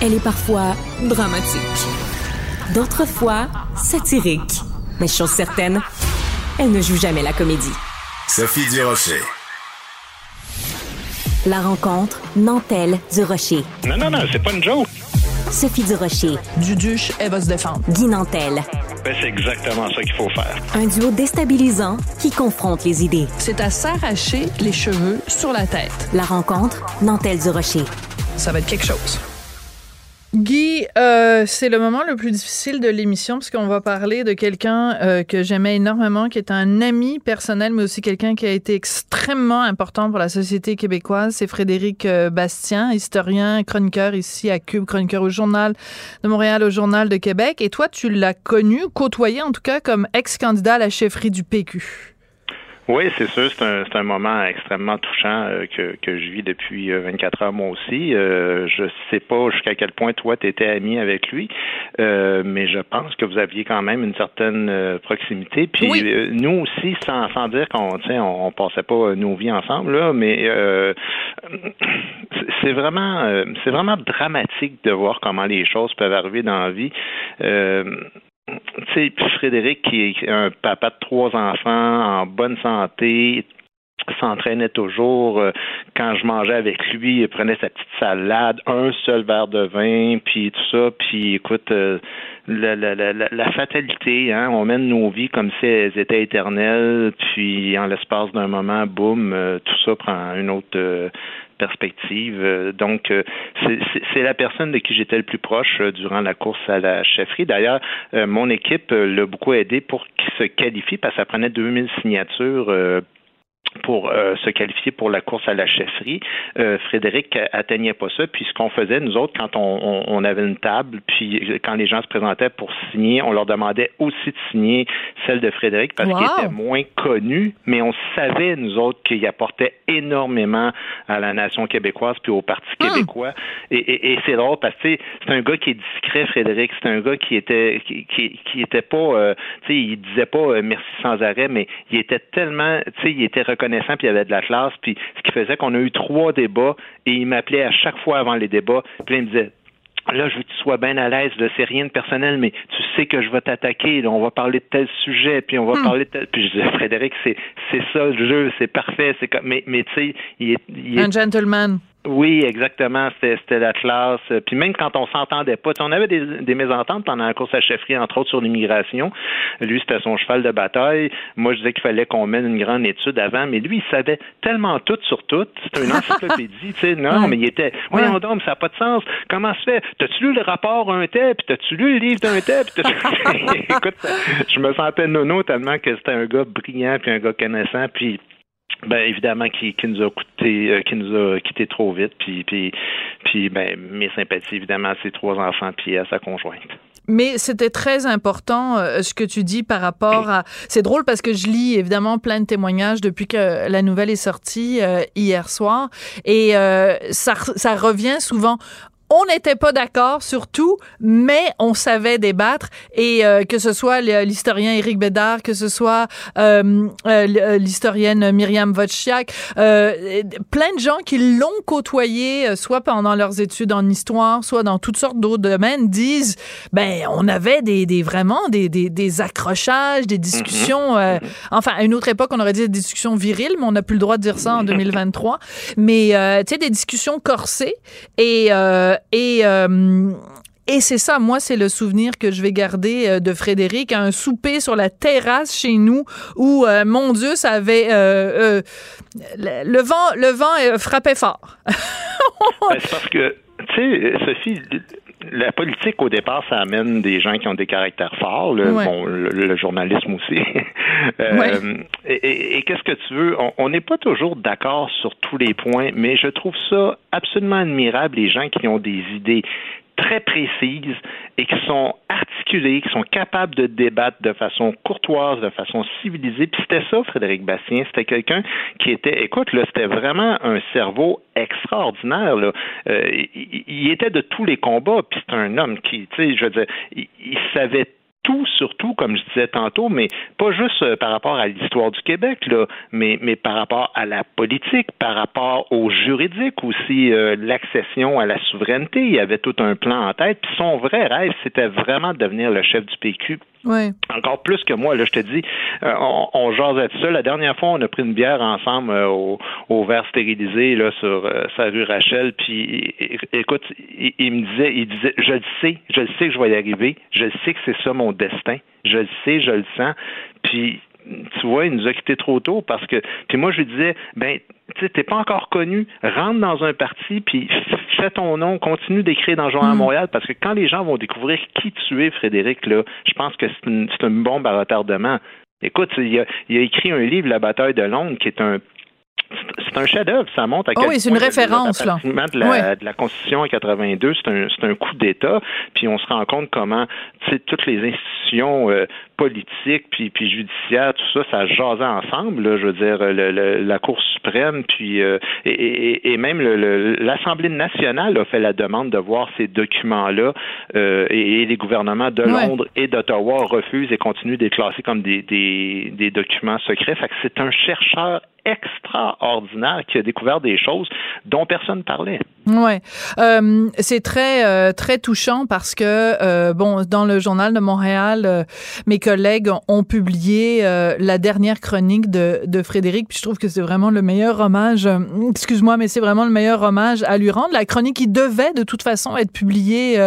Elle est parfois dramatique. D'autres fois, satirique. Mais chose certaine, elle ne joue jamais la comédie. Sophie Durocher. La rencontre Nantelle du Rocher. Non, non, non, c'est pas une joke. Sophie du Rocher. Duduche, elle va se défendre. Guy Nantel. Ben, c'est exactement ça qu'il faut faire. Un duo déstabilisant qui confronte les idées. C'est à s'arracher les cheveux sur la tête. La rencontre Nantelle du Rocher. Ça va être quelque chose. Guy, euh, c'est le moment le plus difficile de l'émission parce qu'on va parler de quelqu'un euh, que j'aimais énormément, qui est un ami personnel, mais aussi quelqu'un qui a été extrêmement important pour la société québécoise. C'est Frédéric euh, Bastien, historien, chroniqueur ici à Cube, chroniqueur au Journal de Montréal, au Journal de Québec. Et toi, tu l'as connu, côtoyé en tout cas comme ex-candidat à la chefferie du PQ. Oui, c'est sûr, c'est un, c'est un moment extrêmement touchant euh, que, que je vis depuis euh, 24 heures moi aussi. Euh, je sais pas jusqu'à quel point toi tu étais ami avec lui, euh, mais je pense que vous aviez quand même une certaine euh, proximité. Puis euh, nous aussi, sans, sans dire qu'on on, on passait pas euh, nos vies ensemble là, mais euh, c'est- vraiment euh, c'est vraiment dramatique de voir comment les choses peuvent arriver dans la vie. Tu sais, Frédéric, qui est un papa de trois enfants, en bonne santé, s'entraînait toujours. Euh, Quand je mangeais avec lui, il prenait sa petite salade, un seul verre de vin, puis tout ça. Puis écoute, euh, la, fatalité, hein, on mène nos vies comme si elles étaient éternelles, puis en l'espace d'un moment, boum, euh, tout ça prend une autre perspective. Euh, donc, euh, c'est- la personne de qui j'étais le plus proche euh, durant la course à la chefferie. D'ailleurs, mon équipe l'a beaucoup aidé pour qu'il se qualifie parce que ça prenait 2000 signatures. Pour euh, se qualifier pour la course à la chefferie. Euh, Frédéric atteignait pas ça. Puis ce qu'on faisait, nous autres, quand on, avait une table, puis quand les gens se présentaient pour signer, on leur demandait aussi de signer celle de Frédéric parce Wow. qu'il était moins connu, mais on savait, nous autres, qu'il apportait énormément à la nation québécoise puis au Parti québécois. Et, et- et c'est drôle parce que c'est un gars qui est discret, Frédéric. C'est un gars qui était qui, qui, qui était pas, euh, tu sais, il disait pas merci sans arrêt, mais il était tellement, tu sais, il était reconnaissant puis il avait de la classe. Puis ce qui faisait qu'on a eu trois débats et il m'appelait à chaque fois avant les débats. Puis il me disait Là, je veux que tu sois bien à l'aise. Là, c'est rien de personnel, mais tu sais que je vais t'attaquer. Là, on va parler de tel sujet, puis on va Hmm. parler de tel. Puis je disais, Frédéric, c'est c'est ça le jeu, c'est parfait. C'est comme, mais mais tu sais, il est, il est Un gentleman. Oui, exactement. C'était la classe. Puis même quand on s'entendait pas, on avait des, des mésententes pendant la course à chefferie, entre autres sur l'immigration. Lui, c'était son cheval de bataille. Moi, je disais qu'il fallait qu'on mène une grande étude avant, mais lui, il savait tellement tout sur tout. C'était une encyclopédie, tu sais. Non, Ouais. mais il était. Voyons donc, mais ça n'a pas de sens. Comment se fait? T'as-tu lu le rapport un tel, puis t'as-tu lu le livre d'un tel, Écoute, je me sentais nono tellement que c'était un gars brillant, puis un gars connaissant, puis ben évidemment qui, qui nous a coûté euh, qui nous a quitté trop vite puis puis puis ben mes sympathies évidemment à ses trois enfants puis à sa conjointe. Mais c'était très important euh, ce que tu dis par rapport à. C'est drôle parce que je lis évidemment plein de témoignages depuis que la nouvelle est sortie euh, hier soir et ça, ça revient souvent. On n'était pas d'accord sur tout, mais on savait débattre et euh, que ce soit l'historien Éric Bédard, que ce soit euh, euh, l'historienne Myriam Wojciak, euh, plein de gens qui l'ont côtoyé, euh, soit pendant leurs études en histoire, soit dans toutes sortes d'autres domaines, disent, ben, on avait des, des vraiment des, des, des accrochages, des discussions. euh, enfin, à une autre époque, on aurait dit des discussions viriles, mais on n'a plus le droit de dire ça en 2023. Mais euh, tu sais, des discussions corsées et euh, et euh, et c'est ça, moi, c'est le souvenir que je vais garder euh, de Frédéric un souper sur la terrasse chez nous où, euh, mon Dieu, ça avait euh, le, vent, le vent frappait fort. Ben, c'est parce que tu sais Sophie la politique au départ ça amène des gens qui ont des caractères forts le, Ouais. bon le, le journalisme aussi Euh, Ouais. et, et- et qu'est-ce que tu veux? On- on n'est pas toujours d'accord sur tous les points mais je trouve ça absolument admirable les gens qui ont des idées très précises et qui sont articulées, qui sont capables de débattre de façon courtoise, de façon civilisée. Puis c'était ça, Frédéric Bastien. C'était quelqu'un qui était, écoute, là, c'était vraiment un cerveau extraordinaire. Là. Euh, il, était de tous les combats. Puis c'est un homme qui, tu sais, je veux dire, il, il savait tout, surtout, comme je disais tantôt, mais pas juste euh, par rapport à l'histoire du Québec, là, mais, mais par rapport à la politique, par rapport au juridique aussi, euh, l'accession à la souveraineté. Il y avait tout un plan en tête. Puis son vrai rêve, c'était vraiment de devenir le chef du PQ. Ouais. Encore plus que moi, là, je te dis, euh, on, on jasait de ça. La dernière fois, on a pris une bière ensemble euh, au, verre stérilisé là, sur euh, sa rue Rachel. Puis, écoute, il, il me disait, il disait, je le sais, je le sais que je vais y arriver. Je le sais que c'est ça mon destin. Je le sais, je le sens. Puis, tu vois, il nous a quittés trop tôt parce que, puis moi, je lui disais, ben, tu sais, t'es pas encore connu, rentre dans un parti, puis fais ton nom, continue d'écrire dans le Journal de Montréal, parce que quand les gens vont découvrir qui tu es, Frédéric, là, je pense que c'est une, c'est une bombe à retardement. Écoute, il a, il a écrit un livre, La bataille de Londres, qui est un c'est un chef-d'œuvre, ça montre à Oh quel oui, c'est une référence, là. de la, de la Constitution en 82, c'est un, c'est un coup d'État, puis on se rend compte comment, tu sais, toutes les institutions euh, politiques puis, puis judiciaires, tout ça, ça jasait ensemble, là, je veux dire, le- le- la Cour suprême, puis euh, et, et- et même le- l'Assemblée nationale a fait la demande de voir ces documents-là, euh, et, et les gouvernements de. Londres et d'Ottawa refusent et continuent de les classer comme des, des, des documents secrets. Fait que c'est un chercheur extraordinaire qui a découvert des choses dont personne parlait. Ouais, Euh, c'est très euh, très touchant parce que euh, bon dans le journal de Montréal, euh, mes collègues ont publié euh, la dernière chronique de, de Frédéric, puis je trouve que c'est vraiment le meilleur hommage. Excuse-moi, mais c'est vraiment le meilleur hommage à lui rendre. La chronique qui devait de toute façon être publiée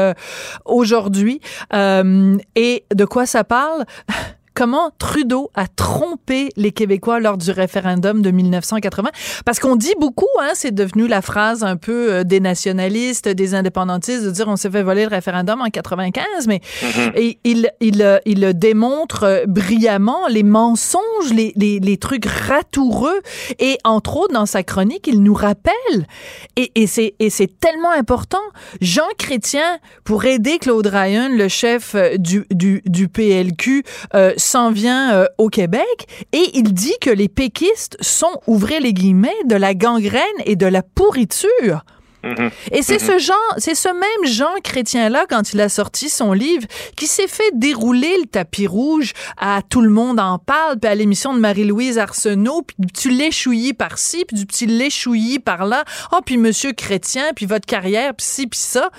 aujourd'hui. Et de quoi ça parle? comment Trudeau a trompé les Québécois lors du référendum de 1980. Parce qu'on dit beaucoup, hein, c'est devenu la phrase un peu euh, des nationalistes, des indépendantistes, de dire on s'est fait voler le référendum en 95, mais et il, il, euh, il démontre euh, brillamment, les mensonges, les, les, les trucs ratoureux. Et entre autres, dans sa chronique, il nous rappelle, et, et c'est tellement important, Jean Chrétien, pour aider Claude Ryan, le chef du, du, du PLQ, euh, s'en vient euh, au Québec, et il dit que les péquistes sont, ouvrez les guillemets, de la gangrène et de la pourriture. Et c'est ce genre, c'est ce même Jean Chrétien-là, quand il a sorti son livre, qui s'est fait dérouler le tapis rouge à Tout le monde en parle, puis à l'émission de Marie-Louise Arsenault, puis du petit léchouillis par-ci, puis du petit léchouillis par-là. Oh, puis Monsieur Chrétien, puis votre carrière, puis ci, puis ça.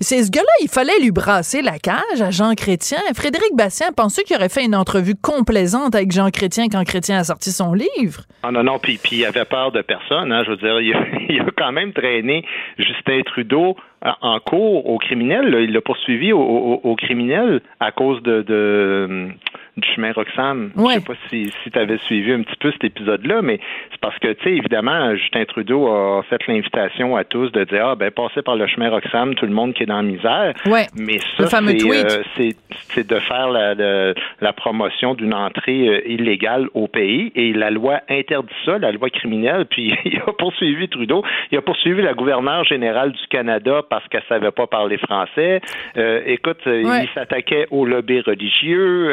C'est ce gars-là, il fallait lui brasser la cage à Jean Chrétien. Frédéric Bastien pensait qu'il aurait fait une entrevue complaisante avec Jean Chrétien quand Chrétien a sorti son livre? Ah non, non, puis, puis il avait peur de personne. Hein, je veux dire, il a quand même traîné Justin Trudeau euh, en cours au criminel. Il l'a poursuivi au, au, au criminel à cause de, de du chemin Roxham. Je sais pas si, si tu avais suivi un petit peu cet épisode-là, mais c'est parce que, tu sais, évidemment, Justin Trudeau a fait l'invitation à tous de dire, ah, ben, passez par le chemin Roxham, tout le monde qui est dans la misère. Ouais. Mais ça, c'est, euh, c'est, c'est de faire la, la, la promotion d'une entrée euh, illégale au pays et la loi interdit ça, la loi criminelle, puis il a poursuivi Trudeau, il a poursuivi la gouverneure générale du Canada parce qu'elle savait pas parler français. Euh, écoute, euh, Ouais. il s'attaquait aux lobbies religieux,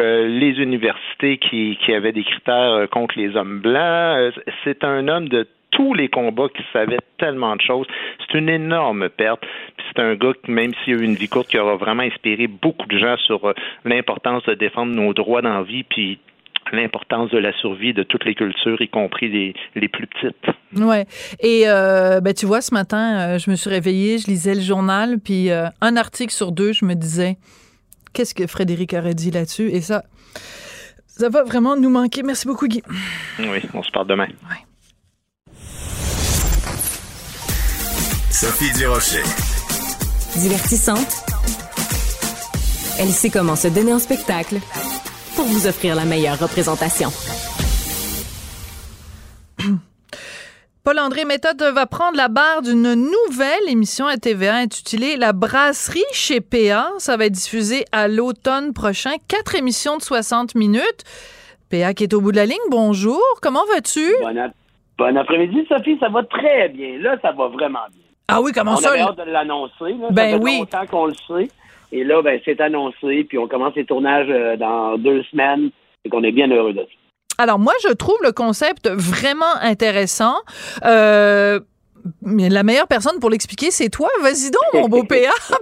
les universités qui, avaient des critères euh, contre les hommes blancs. Euh, C'est un homme de tous les combats qui savait tellement de choses. C'est une énorme perte. C'est un gars qui, même s'il a eu une vie courte, qui aura vraiment inspiré beaucoup de gens sur euh, l'importance de défendre nos droits dans la vie, puis l'importance de la survie de toutes les cultures, y compris les, les plus petites. Ouais. Et ben tu vois, ce matin, je me suis réveillée, je lisais le journal, puis un article sur deux, je me disais, qu'est-ce que Frédéric aurait dit là-dessus? Et ça, ça va vraiment nous manquer. Merci beaucoup, Guy. Oui, on se parle demain. Sophie Durocher. Divertissante. Elle sait comment se donner en spectacle pour vous offrir la meilleure représentation. Paul-André Méthode va prendre la barre d'une nouvelle émission à TVA intitulée La brasserie chez PA. Ça va être diffusé à l'automne prochain. Quatre émissions de 60 minutes. PA qui est au bout de la ligne, bonjour. Comment vas-tu? Bon, ap- bon après-midi, Sophie. Ça va très bien. Là, ça va vraiment bien. Ah oui, comment on ça? avait hâte de l'annoncer. Ben ça fait oui. longtemps qu'on le sait. Et là, ben, c'est annoncé. Puis on commence les tournages euh, dans deux semaines. Et qu'on est bien heureux de ça. Alors moi, je trouve le concept vraiment intéressant. Euh, mais la meilleure personne pour l'expliquer, c'est toi. Vas-y donc, mon beau PA.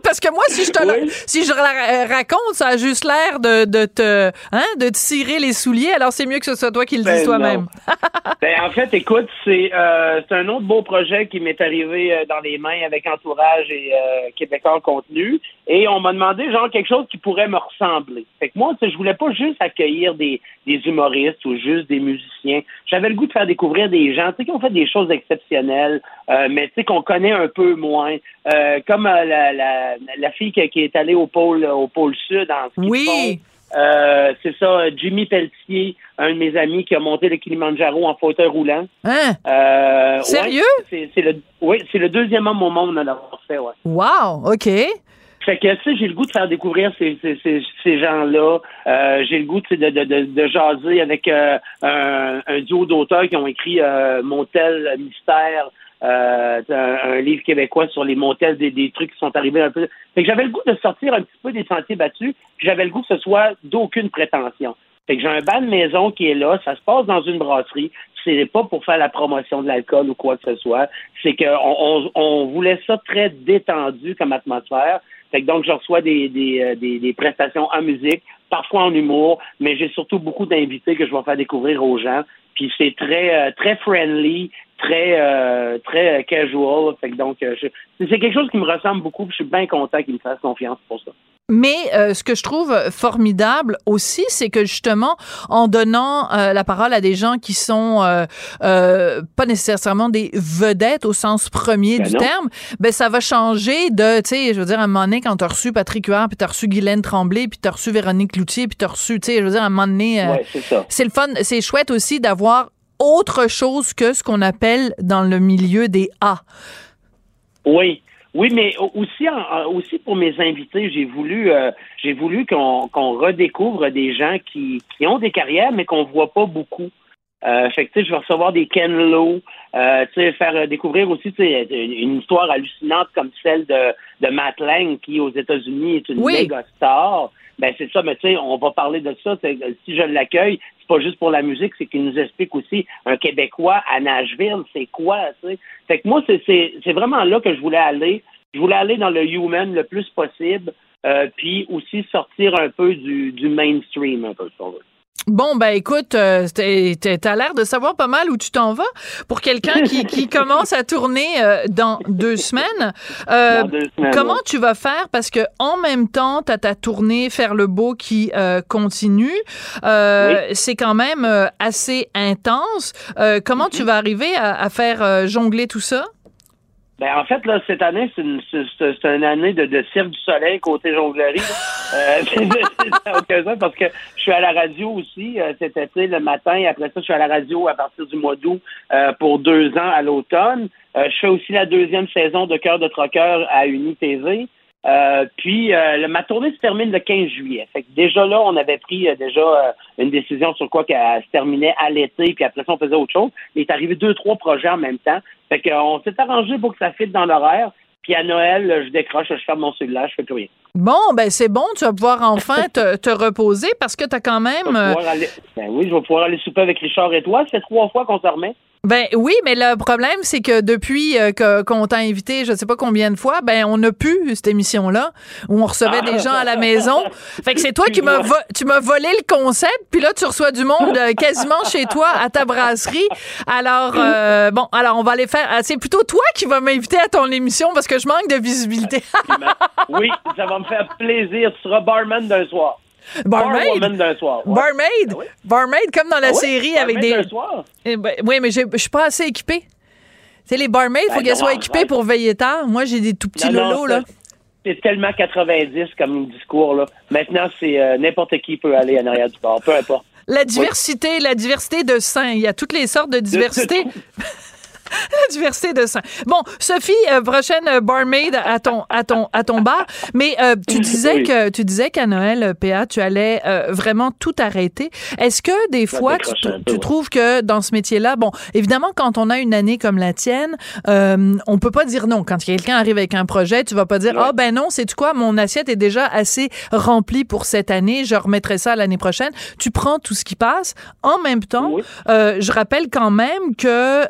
Parce que moi, si je te la- si je la raconte, ça a juste l'air de, de te hein, de te cirer les souliers. Alors c'est mieux que ce soit toi qui le Ben dises toi-même. Ben, en fait, écoute, c'est euh, un autre beau projet qui m'est arrivé euh, dans les mains avec Entourage et euh, Québécois Contenu. Et on m'a demandé, genre, quelque chose qui pourrait me ressembler. Fait que moi, je voulais pas juste accueillir des, des humoristes ou juste des musiciens. J'avais le goût de faire découvrir des gens, qui ont fait des choses exceptionnelles, euh, mais tu sais, qu'on connaît un peu moins. Euh, comme euh, la, la, la fille qui, qui est allée au pôle, au pôle sud en ski Oui. c'est ça, Jimmy Pelletier, un de mes amis qui a monté le Kilimanjaro en fauteuil roulant. Hein? Ouais, Sérieux? c'est, le, oui, c'est le deuxième homme au monde à l'avoir fait, ouais. Wow, ok. Fait que, tu sais, j'ai le goût de faire découvrir ces, ces, ces, ces gens-là. Euh, j'ai le goût, de, de, de, de jaser avec euh, un, un duo d'auteurs qui ont écrit euh, Montel Mystère, euh, un, livre québécois sur les motels, des, trucs qui sont arrivés un peu. Que j'avais le goût de sortir un petit peu des sentiers battus, j'avais le goût que ce soit d'aucune prétention. Fait que j'ai un bas de maison qui est là, ça se passe dans une brasserie. C'est pas pour faire la promotion de l'alcool ou quoi que ce soit. C'est qu'on on, on voulait ça très détendu comme atmosphère. Fait que donc je reçois des, des, euh, des, des prestations en musique, parfois en humour, mais j'ai surtout beaucoup d'invités que je vais faire découvrir aux gens. Puis c'est très euh, très friendly, très euh, très casual. Fait que donc euh, c'est quelque chose qui me ressemble beaucoup. Je suis bien content qu'il me fasse confiance pour ça. Mais euh, ce que je trouve formidable aussi, c'est que justement, en donnant euh, la parole à des gens qui sont euh, pas nécessairement des vedettes au sens premier Ben du non. terme, ben ça va changer de, tu sais, je veux dire, à un moment donné, quand t'as reçu Patrick Huard, puis t'as reçu Guylaine Tremblay, puis t'as reçu Véronique Cloutier, puis t'as reçu, tu sais, je veux dire, à un moment donné, Ouais, c'est ça. c'est le fun, c'est chouette aussi d'avoir autre chose que ce qu'on appelle dans le milieu des A. Oui. Oui, mais au- aussi, aussi pour mes invités, j'ai voulu, euh, j'ai voulu qu'on qu'on redécouvre des gens qui, qui ont des carrières, mais qu'on voit pas beaucoup. Euh, fait que, je vais recevoir des Ken Lo, euh, faire euh, découvrir aussi, une histoire hallucinante comme celle de, de Matt Lang, qui, aux États-Unis, est une Oui. méga star. Ben, c'est ça, mais tu sais, on va parler de ça. c'est- Si je l'accueille, c'est pas juste pour la musique, c'est qu'il nous explique aussi un Québécois à Nashville, c'est quoi, tu sais. Fait que moi, c'est- vraiment là que je voulais aller. Je voulais aller dans le human le plus possible, euh, puis aussi sortir un peu du, du mainstream, un peu. Bon, ben écoute, euh, t'as l'air de savoir pas mal où tu t'en vas pour quelqu'un qui, qui commence à tourner euh, dans deux semaines. Euh, Dans deux semaines, comment ouais. tu vas faire? Parce que en même temps, t'as ta tournée Faire le beau qui euh, continue. Euh, C'est quand même euh, assez intense. Euh, comment Mm-hmm. tu vas arriver à, à faire euh, jongler tout ça? Ben, en fait, là, cette année, c'est une, année de, de Cirque du Soleil côté jonglerie. Euh, c'est sens parce que je suis à la radio aussi euh, cet été le matin. Et après ça, je suis à la radio à partir du mois d'août euh, pour deux ans à l'automne. Euh, je fais aussi la deuxième saison de Cœur de Troqueur à UniTV. Euh, puis euh, le- ma tournée se termine le 15 juillet. Fait que déjà là, on avait pris euh, déjà euh, une décision sur quoi qu'elle se terminait à l'été, puis après ça, on faisait autre chose. Il est arrivé deux, trois projets en même temps. Fait qu'on s'est arrangé pour que ça fitte dans l'horaire. Puis à Noël, je décroche, je ferme mon cellulaire, je fais plus rien. Bon, ben c'est bon, tu vas pouvoir enfin te, te reposer parce que t'as quand Je même... euh, aller- Ben oui, je vais pouvoir aller souper avec Richard et toi. Ça fait trois fois qu'on se remet. Ben oui, mais le problème, c'est que depuis euh, que- qu'on t'a invité, je sais pas combien de fois, ben on n'a plus cette émission-là où on recevait des gens à la maison. Fait que c'est toi qui m'as vo- tu m'as volé le concept, puis là tu reçois du monde euh, quasiment chez toi à ta brasserie. Alors euh, bon, alors on va aller faire. ah, C'est plutôt toi qui vas m'inviter à ton émission parce que je manque de visibilité. Oui, ça va me faire plaisir. Tu seras barman d'un soir. Barmaid? D'un soir. ouais. Barmaid, barmaid comme dans la Ah oui? série avec Barmaid des. d'un soir. Eh ben, oui, mais je suis pas assez équipée. Tu sais, les barmaids, il faut Ben qu'elles soient équipées pour veiller tard. Moi, j'ai des tout petits Non, lolos, là. C'est tellement 90 comme discours. Là. Maintenant, c'est euh, n'importe qui peut aller en arrière du bar, peu importe. La diversité, la diversité de seins. Il y a toutes les sortes de diversité. la diversité de seins. Bon, Sophie, euh, prochaine euh, barmaid à ton, à ton, à ton bar. Mais euh, tu disais Oui. que tu disais qu'à Noël, PA, tu allais euh, vraiment tout arrêter. Est-ce que des Ça fois, tu, trouves que dans ce métier-là, bon, évidemment, quand on a une année comme la tienne, on peut pas dire non. Quand quelqu'un arrive avec un projet, tu vas pas dire ah ben non, c'est tu quoi, mon assiette est déjà assez remplie pour cette année, je remettrai ça l'année prochaine. Tu prends tout ce qui passe. En même temps, je rappelle quand même que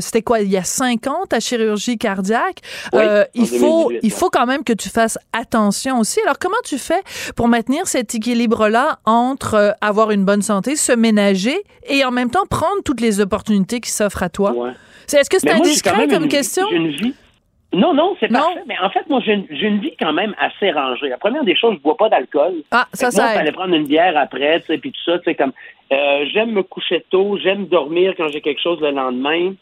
c'était quoi, il y a cinq ans ta chirurgie cardiaque. Oui, Euh, il faut, 2018, il faut quand même que tu fasses attention aussi. Alors comment tu fais pour maintenir cet équilibre-là entre euh, avoir une bonne santé, se ménager et en même temps prendre toutes les opportunités qui s'offrent à toi? Est-ce que c'est moi, indiscret comme une- question? une vie. Non, non, c'est parfait. Mais en fait, moi, j'ai une, vie quand même assez rangée. La première des choses, je bois pas d'alcool. Ah, ça, moi, ça aide. fallait prendre une bière après, tu sais, puis tout ça, tu sais, comme euh, j'aime me coucher tôt, j'aime dormir quand j'ai quelque chose le lendemain.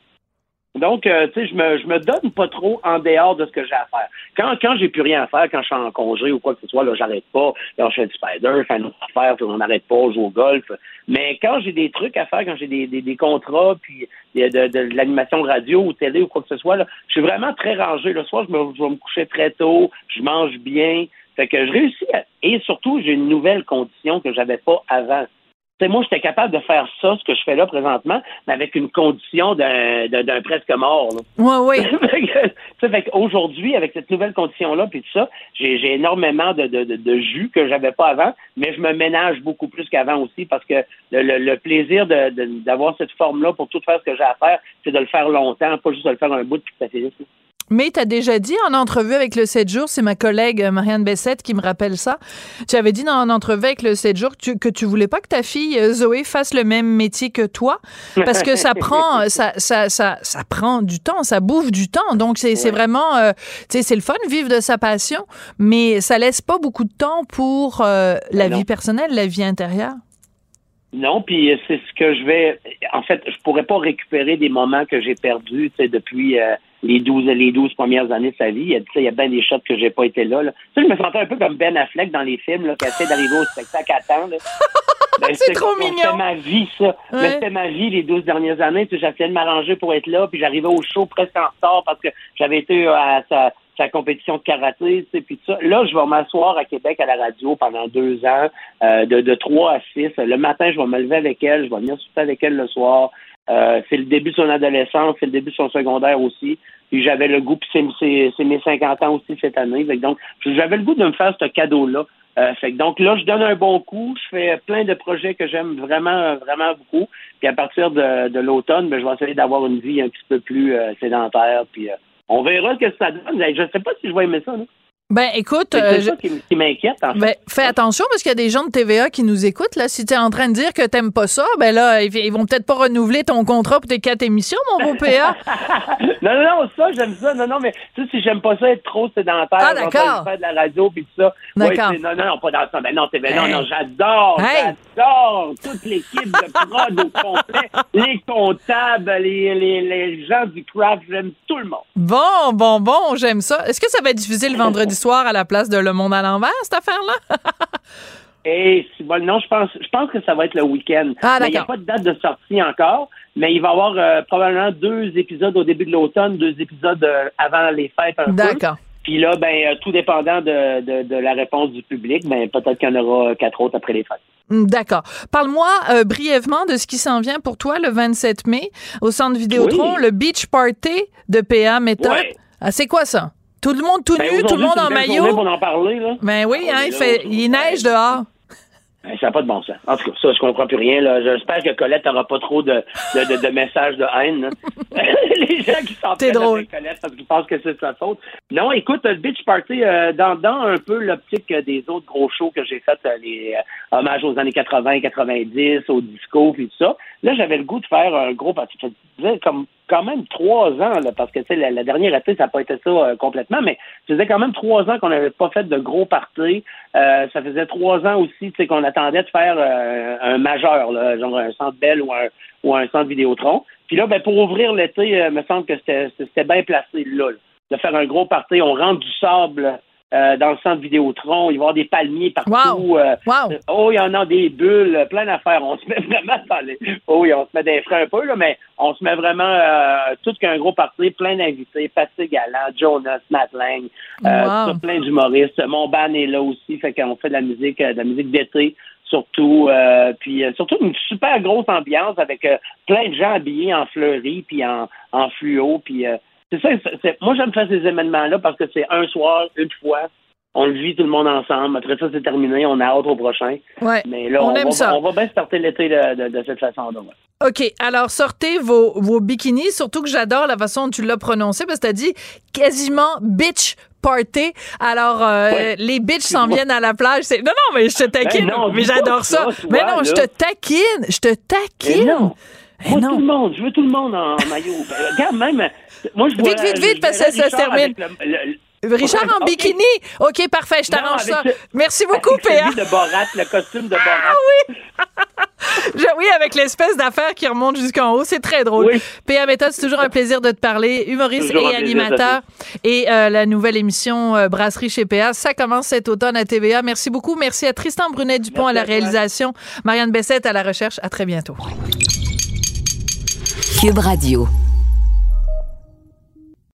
Donc, euh, tu sais, je me, je me donne pas trop en dehors de ce que j'ai à faire. Quand, quand j'ai plus rien à faire, quand je suis en congé ou quoi que ce soit, là, j'arrête pas. Là, je fais du spider, je fais autre affaire, on n'arrête pas, je joue au golf. Mais quand j'ai des trucs à faire, quand j'ai des, des, des contrats, puis de, de, de l'animation radio ou télé ou quoi que ce soit, là, je suis vraiment très rangé. Le soir, je, me, je vais me coucher très tôt, je mange bien. Fait que je réussis à- et surtout, j'ai une nouvelle condition que j'avais pas avant. Tu sais, moi, j'étais capable de faire ça, ce que je fais là présentement, mais avec une condition d'un, d'un, presque mort. là. Ouais, oui. Fait qu'aujourd'hui, avec cette nouvelle condition-là, puis tout ça, j'ai, j'ai énormément de, de, de, de jus que j'avais pas avant, mais je me ménage beaucoup plus qu'avant aussi parce que le, le, le plaisir d'avoir cette forme-là pour tout faire ce que j'ai à faire, c'est de le faire longtemps, pas juste de le faire un bout puis que ça finisse. Mais tu as déjà dit en entrevue avec le 7 jours, c'est ma collègue euh, Marianne Bessette qui me rappelle ça. Tu avais dit dans en entrevue avec le 7 jours que tu, que tu voulais pas que ta fille euh, Zoé fasse le même métier que toi parce que ça prend ça, ça, ça, ça prend du temps, ça bouffe du temps. Donc c'est c'est vraiment euh, tu sais c'est le fun vivre de sa passion, mais ça laisse pas beaucoup de temps pour euh, la Non. vie personnelle, la vie intérieure. Non, puis c'est ce que je vais. En fait, je pourrais pas récupérer des moments que j'ai perdus, tu sais, depuis euh, les 12 les 12 premières années de sa vie. Il y a, il y a bien des shots que j'ai pas été là. là. Tu sais, je me sentais un peu comme Ben Affleck dans les films, là, qui essaie d'arriver au spectacle à temps. là. Ben, C'est trop mignon. C'était ma vie, ça. Mais Ouais. c'était ma vie les 12 dernières années. J'essayais de m'arranger pour être là, puis j'arrivais au show presque en retard parce que j'avais été euh, à sa, sa compétition de karaté, tu sais, puis tout ça. Là, je vais m'asseoir à Québec à la radio pendant deux ans, euh, de, de 3 à 6. Le matin, je vais me lever avec elle, je vais venir souper avec elle le soir. Euh, c'est le début de son adolescence, c'est le début de son secondaire aussi. Puis j'avais le goût, puis c'est, mes 50 ans aussi cette année. Fait que donc, j'avais le goût de me faire ce cadeau-là. Euh, fait que donc là, je donne un bon coup. Je fais plein de projets que j'aime vraiment, vraiment beaucoup. Puis à partir de, de l'automne, ben, je vais essayer d'avoir une vie un petit peu plus euh, sédentaire. Puis euh, on verra ce que ça donne. Je sais pas si je vais aimer ça. là. Ben écoute, C'est euh, ça qui, m'inquiète. En fait. Ben, fais attention parce qu'il y a des gens de TVA qui nous écoutent. Là. Si tu es en train de dire que t'aimes pas ça, ben là, ils, ils vont peut-être pas renouveler ton contrat pour tes quatre émissions, mon beau PA. non, non, non, ça, j'aime ça. Non, non, mais tu sais, si j'aime pas ça être trop sédentaire, Ah, d'accord. faire de la radio puis tout ça. D'accord. Ouais, non, non, non, pas dans ça. Ben non, non, non, j'adore, Hey. j'adore toute l'équipe de prod au complet, les comptables, les, les, les gens du craft, j'aime tout le monde. Bon, bon, bon, j'aime ça. Est-ce que ça va être diffusé le vendredi soir à la place de Le Monde à l'envers, cette affaire-là? Et si bon, non, je pense, je pense que ça va être le week-end. Ah, il n'y a pas de date de sortie encore, mais il va y avoir euh, probablement deux épisodes au début de l'automne, deux épisodes euh, avant les fêtes. D'accord. Puis là, ben, euh, tout dépendant de, de, de la réponse du public, ben, peut-être qu'il y en aura quatre autres après les fêtes. Hmm, D'accord. Parle-moi euh, brièvement de ce qui s'en vient pour toi le 27 mai au Centre Vidéotron, Oui. le Beach Party de PA Méthode. Ouais. Ah, c'est quoi ça? Tout le monde tout Ben, nu, tout le monde en maillot? pour en parler, là. Ben oui, Ah, hein, il, fait, il neige dehors. Ben, ça n'a pas de bon sens. En tout cas, ça, je comprends plus rien. Là. J'espère que Colette n'aura pas trop de, de, de, de messages de haine. les gens qui s'en prennent avec Colette parce qu'ils pensent que c'est de sa faute. Non, écoute, le Beach Party, euh, dans, dans un peu l'optique euh, des autres gros shows que j'ai fait, euh, les euh, hommages aux années 80, 90, au disco, puis tout ça. Là, j'avais le goût de faire un gros faisait comme quand même trois ans, parce que la, la dernière été, ça n'a pas été ça euh, complètement, mais ça faisait quand même trois ans qu'on n'avait pas fait de gros parties. Euh, ça faisait trois ans aussi qu'on attendait de faire euh, un majeur, genre un centre Bell ou un, ou un centre Vidéotron. Puis là, ben, pour ouvrir l'été, me semble que c'était bien placé là, là, de faire un gros party. On rentre du sable euh, dans le centre Vidéotron, il va y avoir des palmiers partout. euh, Oh, il y en a des bulles, plein d'affaires. On se met vraiment dans les. Oh, oui, on se met des frais un peu, là, mais on se met vraiment euh, tout qu'un gros party, plein d'invités, Patsy Galland, Jonas, Matt Lang, euh, Wow. plein d'humoristes. Mon band est là aussi, fait qu'on fait de la musique, euh, de la musique d'été. Surtout, euh, puis euh, surtout une super grosse ambiance avec euh, plein de gens habillés en fleuris puis en, en fluo, puis euh, c'est ça. moi, j'aime faire ces événements-là parce que c'est un soir, une fois, on le vit tout le monde ensemble. Après ça, c'est terminé, on a hâte au prochain. Ouais. Mais là, On on, aime va, ça. on va bien l'été de, de- de cette façon-là. ouais. OK, alors sortez vos, vos bikinis, surtout que j'adore la façon dont tu l'as prononcé, parce que tu as dit quasiment bitch party. Alors, euh, Ouais. les bitches s'en viennent à la plage. Non, non, mais je te taquine. Ben non, mais j'adore ça. toi, mais non, je te taquine. Je te Mais taquine. Moi, non. tout le monde, je veux tout le monde en maillot. Ben, regarde, même, moi, je vois... Vite, vite, je- vite, parce que ça se Richard termine. Richard en bikini? OK, parfait, je t'arrange ça. Merci beaucoup, PA. celui de Borat, le costume de Borat. Ah oui! Je- oui, avec l'espèce d'affaire qui remonte jusqu'en haut. C'est très drôle. PA Méthode, c'est toujours un plaisir de te parler. Humoriste Toujours et animateur. Et euh, la nouvelle émission euh, Brasserie chez PA, ça commence cet automne à TVA. Merci beaucoup. Merci à Tristan Brunet-Dupont à la réalisation, Marianne Bessette à la recherche. À très bientôt. Cube Radio.